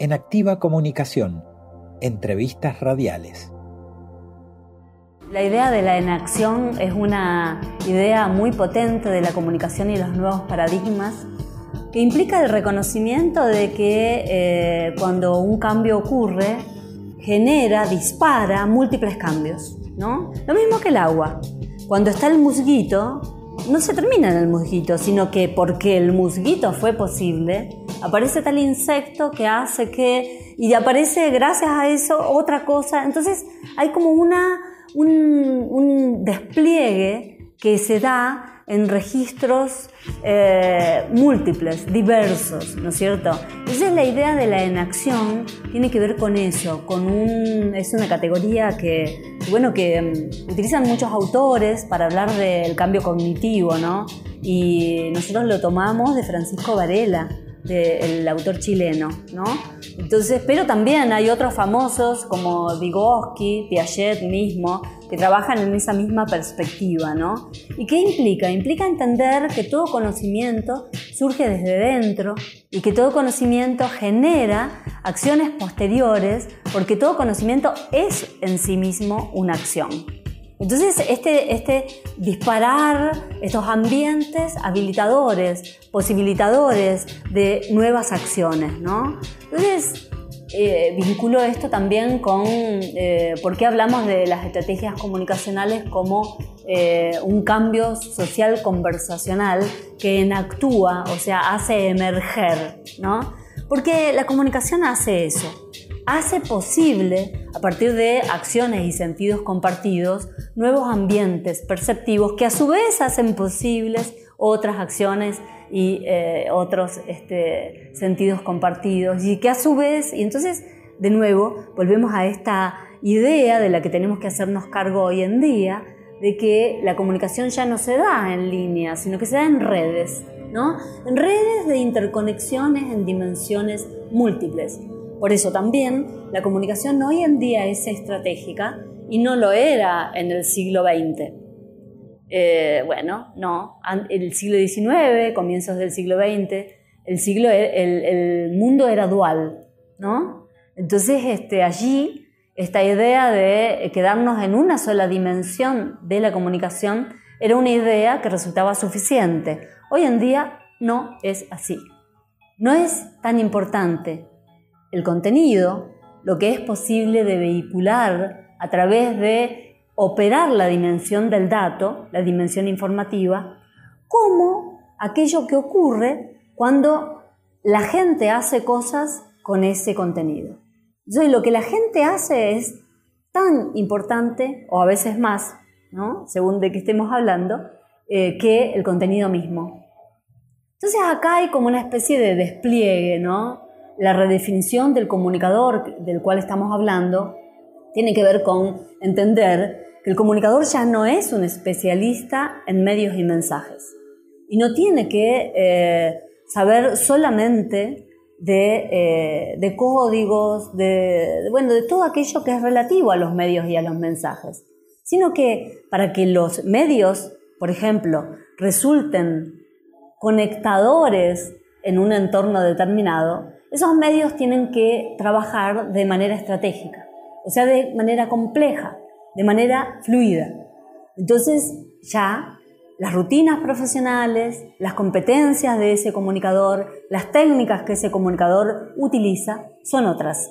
en Activa Comunicación, entrevistas radiales. La idea de la enacción es una idea muy potente de la comunicación y los nuevos paradigmas que implica el reconocimiento de que eh, cuando un cambio ocurre, genera, dispara múltiples cambios. ¿no? Lo mismo que el agua. Cuando está el musguito, no se termina en el musguito, sino que porque el musguito fue posible, aparece tal insecto que hace que, y aparece gracias a eso otra cosa. Entonces hay como una, un despliegue que se da en registros eh, múltiples, diversos, ¿no es cierto? Entonces la idea de la enacción tiene que ver con eso, con un, es una categoría que, bueno, que mm, utilizan muchos autores para hablar del cambio cognitivo, ¿no? Y nosotros lo tomamos de Francisco Varela, del autor chileno, ¿no? Entonces, pero también hay otros famosos como Vygotsky, Piaget mismo, que trabajan en esa misma perspectiva, ¿no? ¿Y qué implica? Implica entender que todo conocimiento surge desde dentro y que todo conocimiento genera acciones posteriores porque todo conocimiento es en sí mismo una acción. Entonces, este, este disparar estos ambientes habilitadores, posibilitadores de nuevas acciones, ¿no? Entonces, eh, vinculo esto también con eh, por qué hablamos de las estrategias comunicacionales como eh, un cambio social conversacional que enactúa, o sea, hace emerger, ¿no? Porque la comunicación hace eso, hace posible, a partir de acciones y sentidos compartidos, nuevos ambientes perceptivos que a su vez hacen posibles otras acciones y eh, otros este, sentidos compartidos y que a su vez, y entonces de nuevo volvemos a esta idea de la que tenemos que hacernos cargo hoy en día, de que la comunicación ya no se da en línea, sino que se da en redes, ¿no? En redes de interconexiones en dimensiones múltiples. Por eso también la comunicación hoy en día es estratégica y no lo era en el siglo XX. Eh, bueno, no, el siglo XIX, comienzos del siglo XX, el, siglo, el, mundo era dual, ¿no? Entonces este, allí esta idea de quedarnos en una sola dimensión de la comunicación era una idea que resultaba suficiente. Hoy en día no es así. No es tan importante el contenido, lo que es posible de vehicular a través de operar la dimensión del dato, la dimensión informativa, como aquello que ocurre cuando la gente hace cosas con ese contenido. Entonces, lo que la gente hace es tan importante, o a veces más, ¿no? según de qué estemos hablando, eh, que el contenido mismo. Entonces acá hay como una especie de despliegue, ¿no? La redefinición del comunicador del cual estamos hablando tiene que ver con entender que el comunicador ya no es un especialista en medios y mensajes. Y no tiene que eh, saber solamente de, eh, códigos, de, bueno, de todo aquello que es relativo a los medios y a los mensajes, sino que para que los medios, por ejemplo, resulten conectadores en un entorno determinado, esos medios tienen que trabajar de manera estratégica, o sea, de manera compleja de manera fluida. Entonces ya las rutinas profesionales, las competencias de ese comunicador, las técnicas que ese comunicador utiliza son otras,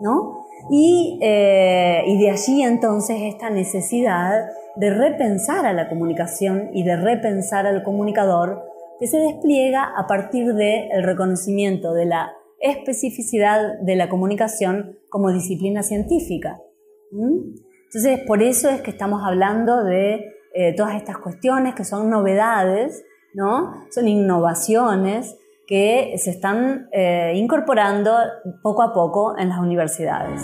¿no? Y, eh, de allí entonces esta necesidad de repensar a la comunicación y de repensar al comunicador que se despliega a partir del reconocimiento de la especificidad de la comunicación como disciplina científica. Entonces, por eso es que estamos hablando de eh, todas estas cuestiones que son novedades, ¿no? Son innovaciones que se están eh, incorporando poco a poco en las universidades.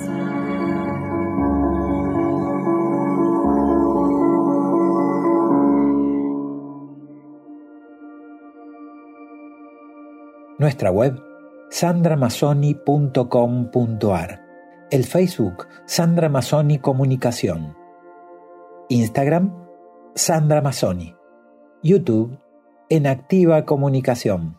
Nuestra web sandramasoni.com.ar el Facebook Sandra Mazzoni Comunicación. Instagram Sandra Mazzoni. YouTube En Activa Comunicación.